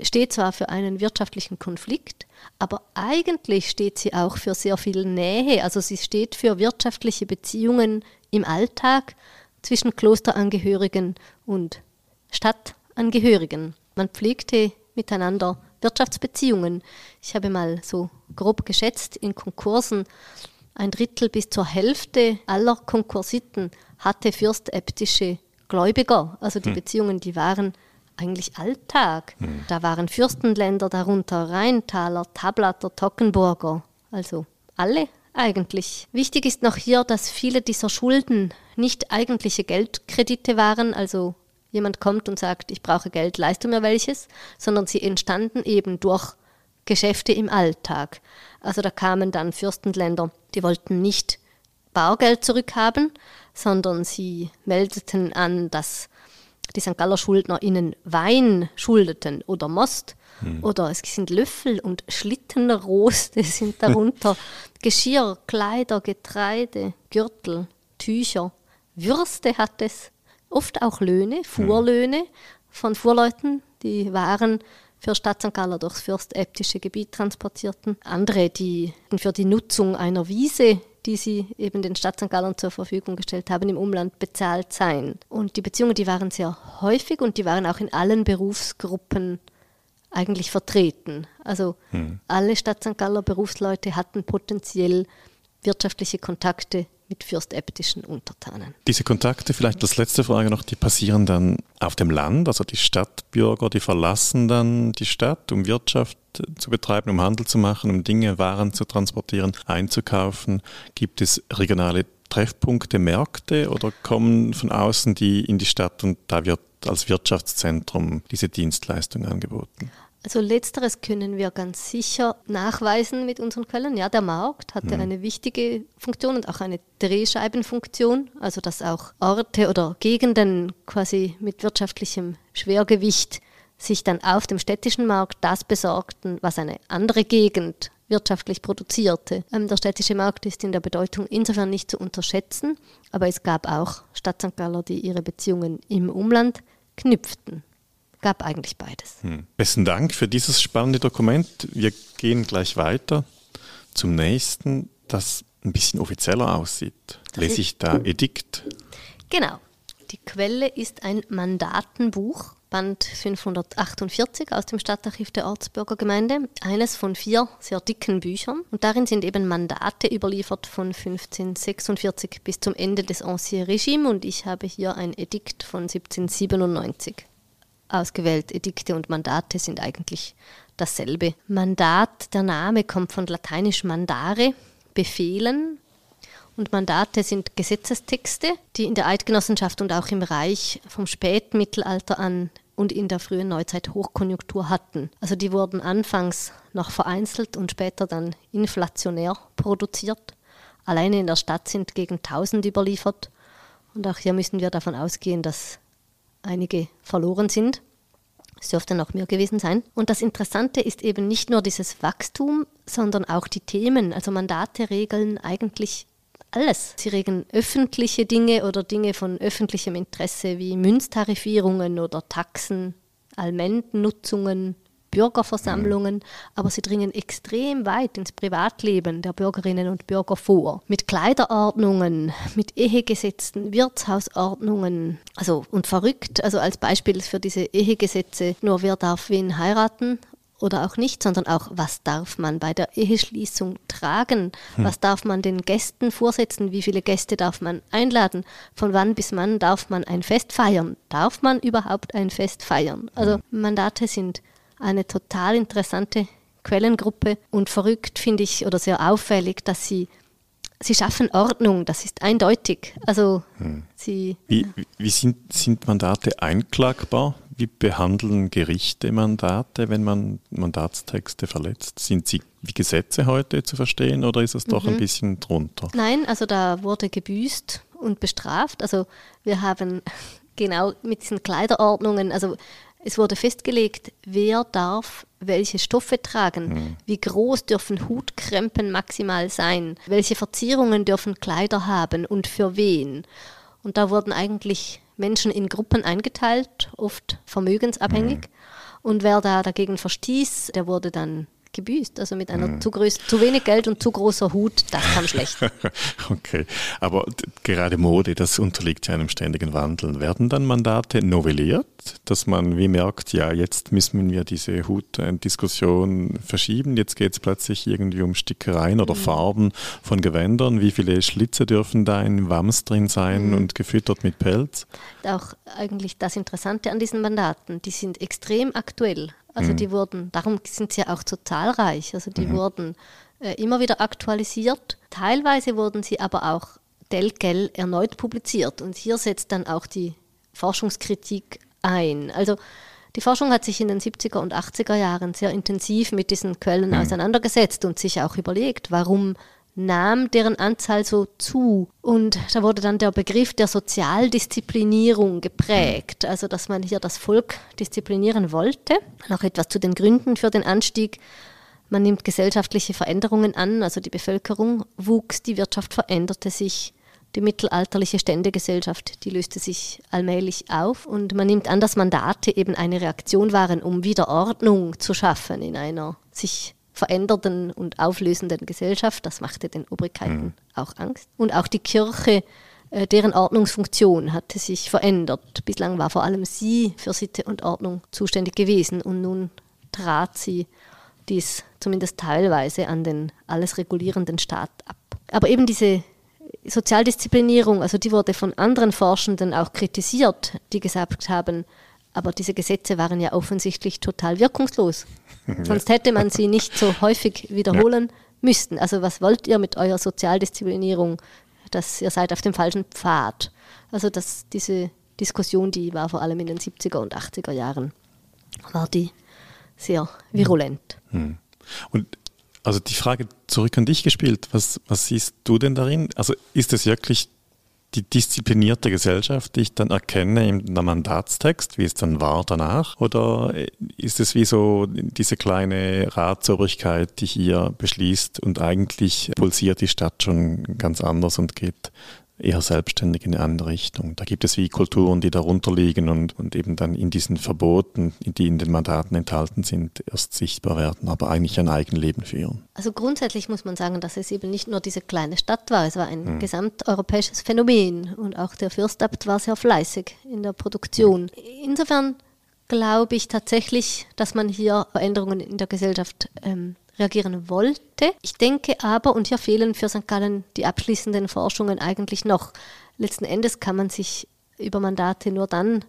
B: steht zwar für einen wirtschaftlichen Konflikt, aber eigentlich steht sie auch für sehr viel Nähe. Also sie steht für wirtschaftliche Beziehungen im Alltag zwischen Klosterangehörigen und Stadtangehörigen. Man pflegte miteinander Wirtschaftsbeziehungen. Ich habe mal so grob geschätzt, in Konkursen ein Drittel bis zur Hälfte aller Konkursiten hatte fürstäbtische Gläubiger. Also die hm. Beziehungen, die waren eigentlich Alltag. Hm. Da waren Fürstenländer darunter, Rheintaler, Tablatter, Tockenburger. Also alle eigentlich. Wichtig ist noch hier, dass viele dieser Schulden nicht eigentliche Geldkredite waren, also jemand kommt und sagt, ich brauche Geld, leiste mir welches, sondern sie entstanden eben durch Geschäfte im Alltag. Also da kamen dann Fürstenländer, die wollten nicht Bargeld zurückhaben, sondern sie meldeten an, dass die St. Galler Schuldner ihnen Wein schuldeten oder Most hm. oder es sind Löffel und Schlittenroste sind darunter, Geschirr, Kleider, Getreide, Gürtel, Tücher, Würste hat es, oft auch Löhne, hm. Fuhrlöhne von Fuhrleuten, die Waren für Stadt St. Galler durchs fürstäbtische Gebiet transportierten. Andere, die für die Nutzung einer Wiese die sie eben den Stadt St. Gallen zur Verfügung gestellt haben, im Umland bezahlt sein. Und die Beziehungen, die waren sehr häufig und die waren auch in allen Berufsgruppen eigentlich vertreten. Also hm. alle Stadt St. Galler Berufsleute hatten potenziell wirtschaftliche Kontakte mit fürstäbtischen Untertanen.
A: Diese Kontakte, vielleicht als letzte Frage noch, die passieren dann auf dem Land, also die Stadtbürger, die verlassen dann die Stadt, um Wirtschaft zu betreiben, um Handel zu machen, um Dinge, Waren zu transportieren, einzukaufen. Gibt es regionale Treffpunkte, Märkte oder kommen von außen die in die Stadt und da wird als Wirtschaftszentrum diese Dienstleistung angeboten?
B: Also letzteres können wir ganz sicher nachweisen mit unseren Quellen. Ja, der Markt hatte mhm. eine wichtige Funktion und auch eine Drehscheibenfunktion, also dass auch Orte oder Gegenden quasi mit wirtschaftlichem Schwergewicht sich dann auf dem städtischen Markt das besorgten, was eine andere Gegend wirtschaftlich produzierte. Ähm, der städtische Markt ist in der Bedeutung insofern nicht zu unterschätzen, aber es gab auch Stadt St. Galler, die ihre Beziehungen im Umland knüpften gab eigentlich beides.
A: Hm. Besten Dank für dieses spannende Dokument. Wir gehen gleich weiter zum nächsten, das ein bisschen offizieller aussieht. Lese ich da Edikt?
B: Genau. Die Quelle ist ein Mandatenbuch, Band 548 aus dem Stadtarchiv der Ortsbürgergemeinde, eines von vier sehr dicken Büchern. Und darin sind eben Mandate überliefert von 1546 bis zum Ende des Ancien Regime und ich habe hier ein Edikt von 1797 ausgewählt. Edikte und Mandate sind eigentlich dasselbe. Mandat, der Name kommt von lateinisch mandare, befehlen. Und Mandate sind Gesetzestexte, die in der Eidgenossenschaft und auch im Reich vom Spätmittelalter an und in der frühen Neuzeit Hochkonjunktur hatten. Also die wurden anfangs noch vereinzelt und später dann inflationär produziert. Alleine in der Stadt sind gegen 1000 überliefert. Und auch hier müssen wir davon ausgehen, dass einige verloren sind. Es dürfte noch mehr gewesen sein. Und das Interessante ist eben nicht nur dieses Wachstum, sondern auch die Themen. Also Mandate regeln eigentlich alles. Sie regeln öffentliche Dinge oder Dinge von öffentlichem Interesse wie Münztarifierungen oder Taxen, Allmendennutzungen, Bürgerversammlungen, aber sie dringen extrem weit ins Privatleben der Bürgerinnen und Bürger vor. Mit Kleiderordnungen, mit Ehegesetzen, Wirtshausordnungen. Also und verrückt, also als Beispiel für diese Ehegesetze, nur wer darf wen heiraten oder auch nicht, sondern auch, was darf man bei der Eheschließung tragen, hm. was darf man den Gästen vorsetzen, wie viele Gäste darf man einladen, von wann bis wann darf man ein Fest feiern, darf man überhaupt ein Fest feiern. Also hm. Mandate sind eine total interessante Quellengruppe und verrückt finde ich oder sehr auffällig, dass sie sie schaffen Ordnung, das ist eindeutig. Also hm. sie
A: wie, wie sind, sind Mandate einklagbar? Wie behandeln Gerichte Mandate, wenn man Mandatstexte verletzt? Sind sie wie Gesetze heute zu verstehen oder ist es doch mhm. ein bisschen drunter?
B: Nein, also da wurde gebüßt und bestraft. Also wir haben genau mit diesen Kleiderordnungen, also es wurde festgelegt, wer darf welche Stoffe tragen, mhm. wie groß dürfen Hutkrempen maximal sein, welche Verzierungen dürfen Kleider haben und für wen. Und da wurden eigentlich Menschen in Gruppen eingeteilt, oft vermögensabhängig. Mhm. Und wer da dagegen verstieß, der wurde dann gebüßt. Also mit einer hm. zu, groß, zu wenig Geld und zu großer Hut, das kam schlecht.
A: okay, aber gerade Mode, das unterliegt ja einem ständigen Wandel. Werden dann Mandate novelliert, dass man wie merkt, ja, jetzt müssen wir diese Hutdiskussion verschieben, jetzt geht es plötzlich irgendwie um Stickereien oder mhm. Farben von Gewändern, wie viele Schlitze dürfen da in Wams drin sein mhm. und gefüttert mit Pelz?
B: Auch eigentlich das Interessante an diesen Mandaten, die sind extrem aktuell. Also mhm. die wurden, darum sind sie ja auch so zahlreich. Also die mhm. wurden äh, immer wieder aktualisiert. Teilweise wurden sie aber auch Delgel erneut publiziert. Und hier setzt dann auch die Forschungskritik ein. Also die Forschung hat sich in den 70er und 80er Jahren sehr intensiv mit diesen Quellen mhm. auseinandergesetzt und sich auch überlegt, warum nahm deren Anzahl so zu. Und da wurde dann der Begriff der Sozialdisziplinierung geprägt, also dass man hier das Volk disziplinieren wollte. Noch etwas zu den Gründen für den Anstieg. Man nimmt gesellschaftliche Veränderungen an, also die Bevölkerung wuchs, die Wirtschaft veränderte sich, die mittelalterliche Ständegesellschaft, die löste sich allmählich auf und man nimmt an, dass Mandate eben eine Reaktion waren, um wieder Ordnung zu schaffen in einer sich veränderten und auflösenden Gesellschaft. Das machte den Obrigkeiten mhm. auch Angst. Und auch die Kirche, äh, deren Ordnungsfunktion hatte sich verändert. Bislang war vor allem sie für Sitte und Ordnung zuständig gewesen und nun trat sie dies zumindest teilweise an den alles regulierenden Staat ab. Aber eben diese Sozialdisziplinierung, also die wurde von anderen Forschenden auch kritisiert, die gesagt haben, aber diese Gesetze waren ja offensichtlich total wirkungslos. Sonst hätte man sie nicht so häufig wiederholen ja. müssten. Also was wollt ihr mit eurer Sozialdisziplinierung? Dass ihr seid auf dem falschen Pfad. Also dass diese Diskussion, die war vor allem in den 70er und 80er Jahren, war die sehr virulent.
A: Hm. Und also die Frage zurück an dich gespielt, was, was siehst du denn darin? Also ist es wirklich die disziplinierte Gesellschaft, die ich dann erkenne im Mandatstext, wie es dann war danach? Oder ist es wie so diese kleine Ratsobrigkeit, die hier beschließt und eigentlich pulsiert die Stadt schon ganz anders und geht eher selbstständig in eine andere Richtung. Da gibt es wie Kulturen, die darunter liegen und, und eben dann in diesen Verboten, die in den Mandaten enthalten sind, erst sichtbar werden, aber eigentlich ein Eigenleben führen.
B: Also grundsätzlich muss man sagen, dass es eben nicht nur diese kleine Stadt war, es war ein hm. gesamteuropäisches Phänomen und auch der Fürstabt war sehr fleißig in der Produktion. Insofern glaube ich tatsächlich, dass man hier Veränderungen in der Gesellschaft ähm, reagieren wollte. Ich denke aber, und hier fehlen für St. Gallen die abschließenden Forschungen eigentlich noch. Letzten Endes kann man sich über Mandate nur dann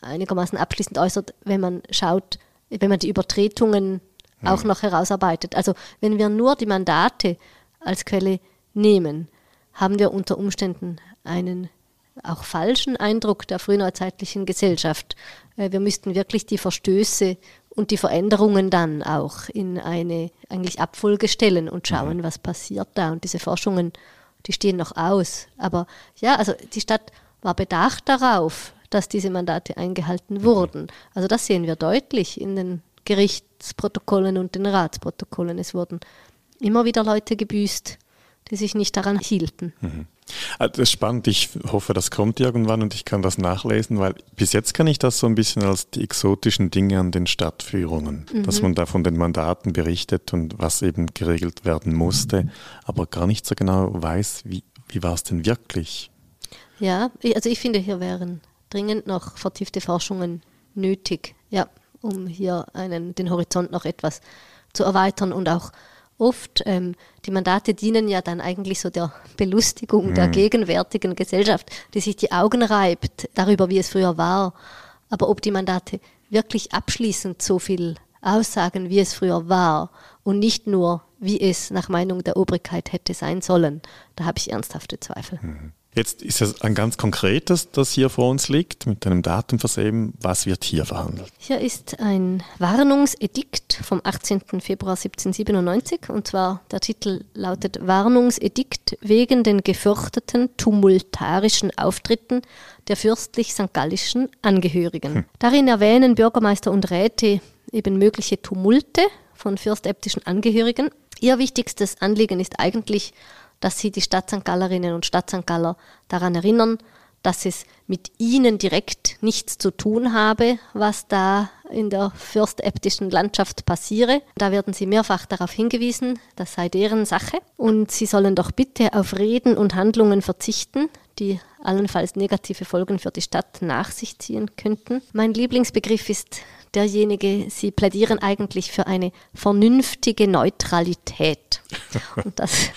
B: einigermaßen abschließend äußert, wenn man schaut, wenn man die Übertretungen hm. auch noch herausarbeitet. Also wenn wir nur die Mandate als Quelle nehmen, haben wir unter Umständen einen auch falschen Eindruck der frühneuzeitlichen Gesellschaft. Äh, wir müssten wirklich die Verstöße und die Veränderungen dann auch in eine eigentlich Abfolge stellen und schauen, mhm. was passiert da. Und diese Forschungen, die stehen noch aus. Aber ja, also die Stadt war bedacht darauf, dass diese Mandate eingehalten wurden. Also das sehen wir deutlich in den Gerichtsprotokollen und den Ratsprotokollen. Es wurden immer wieder Leute gebüßt, die sich nicht daran hielten. Mhm.
A: Ah, das ist spannend. Ich hoffe, das kommt irgendwann und ich kann das nachlesen, weil bis jetzt kann ich das so ein bisschen als die exotischen Dinge an den Stadtführungen, mhm. dass man da von den Mandaten berichtet und was eben geregelt werden musste, aber gar nicht so genau weiß, wie, wie war es denn wirklich.
B: Ja, also ich finde, hier wären dringend noch vertiefte Forschungen nötig, ja, um hier einen, den Horizont noch etwas zu erweitern und auch oft, ähm, die Mandate dienen ja dann eigentlich so der Belustigung mhm. der gegenwärtigen Gesellschaft, die sich die Augen reibt darüber, wie es früher war. Aber ob die Mandate wirklich abschließend so viel aussagen, wie es früher war und nicht nur, wie es nach Meinung der Obrigkeit hätte sein sollen, da habe ich ernsthafte Zweifel.
A: Mhm. Jetzt ist es ein ganz konkretes, das hier vor uns liegt, mit einem Datum versehen. Was wird hier verhandelt?
B: Hier ist ein Warnungsedikt vom 18. Februar 1797 und zwar der Titel lautet Warnungsedikt wegen den gefürchteten tumultarischen Auftritten der fürstlich St. Gallischen Angehörigen. Hm. Darin erwähnen Bürgermeister und Räte eben mögliche Tumulte von fürstäbtischen Angehörigen. Ihr wichtigstes Anliegen ist eigentlich, dass sie die Stadt St. Gallerinnen und Stadt St. Galler daran erinnern, dass es mit ihnen direkt nichts zu tun habe, was da in der fürstäbtischen Landschaft passiere. Da werden sie mehrfach darauf hingewiesen, das sei deren Sache. Und sie sollen doch bitte auf Reden und Handlungen verzichten, die allenfalls negative Folgen für die Stadt nach sich ziehen könnten. Mein Lieblingsbegriff ist derjenige, Sie plädieren eigentlich für eine vernünftige Neutralität. Und das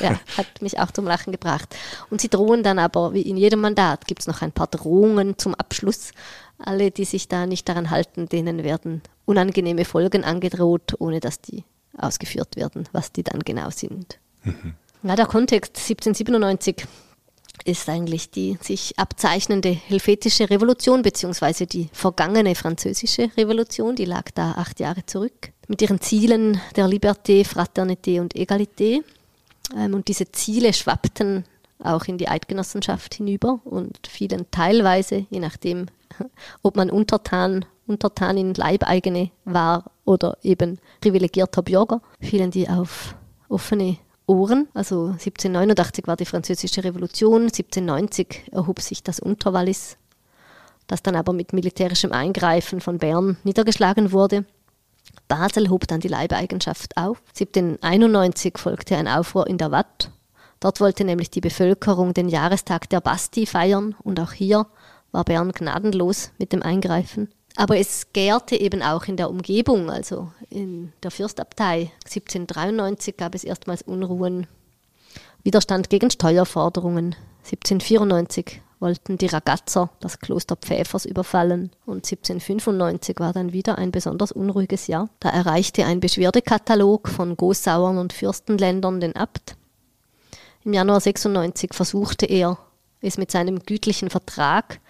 B: ja, hat mich auch zum Lachen gebracht. Und Sie drohen dann aber, wie in jedem Mandat, gibt es noch ein paar Drohungen zum Abschluss. Alle, die sich da nicht daran halten, denen werden unangenehme Folgen angedroht, ohne dass die ausgeführt werden, was die dann genau sind. Mhm. Ja, der Kontext 1797 ist eigentlich die sich abzeichnende helvetische Revolution beziehungsweise die vergangene französische Revolution, die lag da acht Jahre zurück, mit ihren Zielen der Liberté, Fraternité und Egalité. Ähm, und diese Ziele schwappten auch in die Eidgenossenschaft hinüber und fielen teilweise, je nachdem, ob man Untertan, Untertanin Leibeigene war oder eben privilegierter Bürger, fielen die auf offene Ohren. Also 1789 war die Französische Revolution, 1790 erhob sich das Unterwallis, das dann aber mit militärischem Eingreifen von Bern niedergeschlagen wurde. Basel hob dann die Leibeigenschaft auf. 1791 folgte ein Aufruhr in der Watt. Dort wollte nämlich die Bevölkerung den Jahrestag der Bastille feiern und auch hier war Bern gnadenlos mit dem Eingreifen. Aber es gärte eben auch in der Umgebung, also in der Fürstabtei. 1793 gab es erstmals Unruhen, Widerstand gegen Steuerforderungen. 1794 wollten die Ragazzer das Kloster Pfäfers überfallen und 1795 war dann wieder ein besonders unruhiges Jahr. Da erreichte ein Beschwerdekatalog von Gossauern und Fürstenländern den Abt. Im Januar 96 versuchte er, es mit seinem gütlichen Vertrag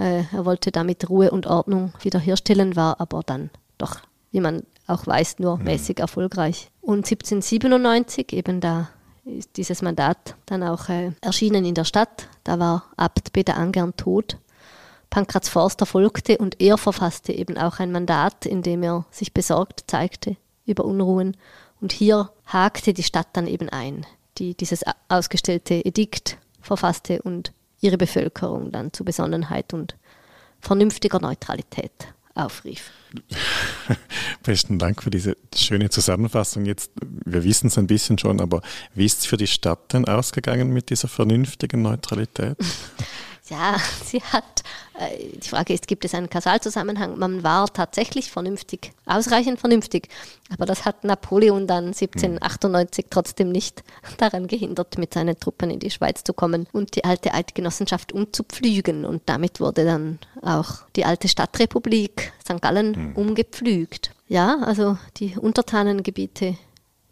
B: äh, er wollte damit Ruhe und Ordnung wiederherstellen, war aber dann doch, wie man auch weiß, nur mhm. mäßig erfolgreich. Und 1797, eben da ist dieses Mandat dann auch äh, erschienen in der Stadt. Da war Abt Peter Angern tot. Pankraz Forster folgte und er verfasste eben auch ein Mandat, in dem er sich besorgt zeigte über Unruhen. Und hier hakte die Stadt dann eben ein, die dieses ausgestellte Edikt verfasste und ihre Bevölkerung dann zu Besonnenheit und vernünftiger Neutralität aufrief.
A: Besten Dank für diese schöne Zusammenfassung. Jetzt, wir wissen es ein bisschen schon, aber wie ist es für die Stadt denn ausgegangen mit dieser vernünftigen Neutralität?
B: Ja, sie hat, äh, die Frage ist, gibt es einen Kausalzusammenhang? Man war tatsächlich vernünftig, ausreichend vernünftig, aber das hat Napoleon dann 1798 trotzdem nicht daran gehindert, mit seinen Truppen in die Schweiz zu kommen und die alte Eidgenossenschaft umzupflügen. Und damit wurde dann auch die alte Stadtrepublik St. Gallen mhm. umgepflügt. Ja, also die Untertanengebiete,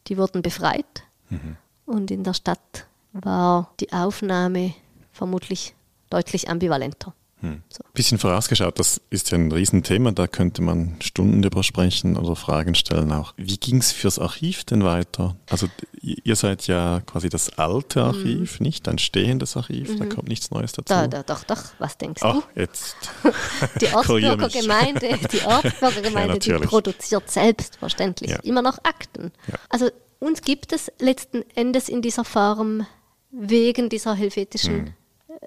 B: die wurden befreit mhm. und in der Stadt war die Aufnahme vermutlich deutlich ambivalenter.
A: Hm. So. Bisschen vorausgeschaut, das ist ja ein Riesenthema, da könnte man Stunden drüber sprechen oder Fragen stellen auch. Wie ging es fürs Archiv denn weiter? Also ihr seid ja quasi das alte Archiv, mhm. nicht ein stehendes Archiv, mhm. da kommt nichts Neues dazu.
B: Da, da, doch, doch, was denkst
A: Ach,
B: du?
A: jetzt.
B: die Ortsbürgergemeinde, die, Ortsbürgergemeinde ja, die produziert selbstverständlich ja. immer noch Akten. Ja. Also uns gibt es letzten Endes in dieser Form wegen dieser helvetischen mhm.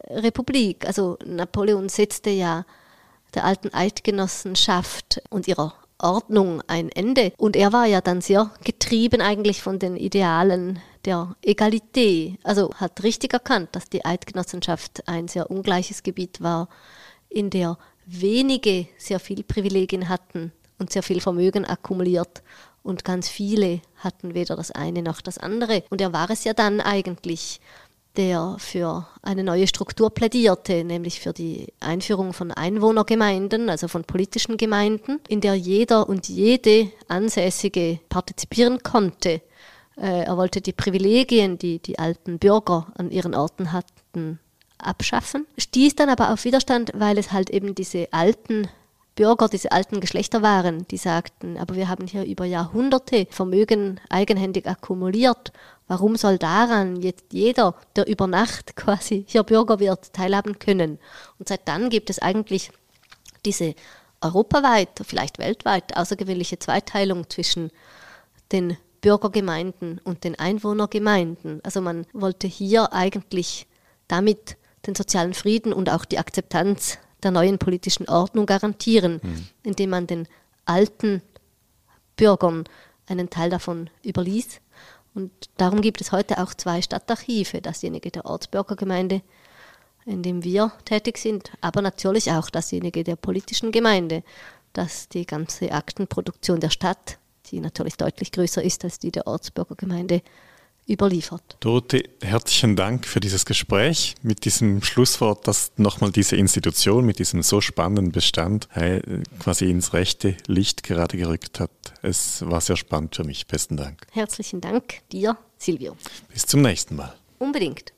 B: Republik. Also Napoleon setzte ja der alten Eidgenossenschaft und ihrer Ordnung ein Ende. Und er war ja dann sehr getrieben eigentlich von den Idealen der Egalität. Also hat richtig erkannt, dass die Eidgenossenschaft ein sehr ungleiches Gebiet war, in der wenige sehr viel Privilegien hatten und sehr viel Vermögen akkumuliert und ganz viele hatten weder das eine noch das andere. Und er war es ja dann eigentlich, der für eine neue Struktur plädierte, nämlich für die Einführung von Einwohnergemeinden, also von politischen Gemeinden, in der jeder und jede Ansässige partizipieren konnte. Äh, er wollte die Privilegien, die die alten Bürger an ihren Orten hatten, abschaffen, stieß dann aber auf Widerstand, weil es halt eben diese alten Bürger, diese alten Geschlechter waren, die sagten, aber wir haben hier über Jahrhunderte Vermögen eigenhändig akkumuliert. Warum soll daran jetzt jeder, der über Nacht quasi hier Bürger wird, teilhaben können? Und seit dann gibt es eigentlich diese europaweit, vielleicht weltweit außergewöhnliche Zweiteilung zwischen den Bürgergemeinden und den Einwohnergemeinden. Also man wollte hier eigentlich damit den sozialen Frieden und auch die Akzeptanz der neuen politischen Ordnung garantieren, mhm. indem man den alten Bürgern einen Teil davon überließ. Und darum gibt es heute auch zwei Stadtarchive, dasjenige der Ortsbürgergemeinde, in dem wir tätig sind, aber natürlich auch dasjenige der politischen Gemeinde, das die ganze Aktenproduktion der Stadt, die natürlich deutlich größer ist als die der Ortsbürgergemeinde, überliefert.
A: Dorothee, herzlichen Dank für dieses Gespräch mit diesem Schlusswort, dass nochmal diese Institution mit diesem so spannenden Bestand quasi ins rechte Licht gerade gerückt hat. Es war sehr spannend für mich. Besten Dank.
B: Herzlichen Dank dir, Silvio.
A: Bis zum nächsten Mal.
B: Unbedingt.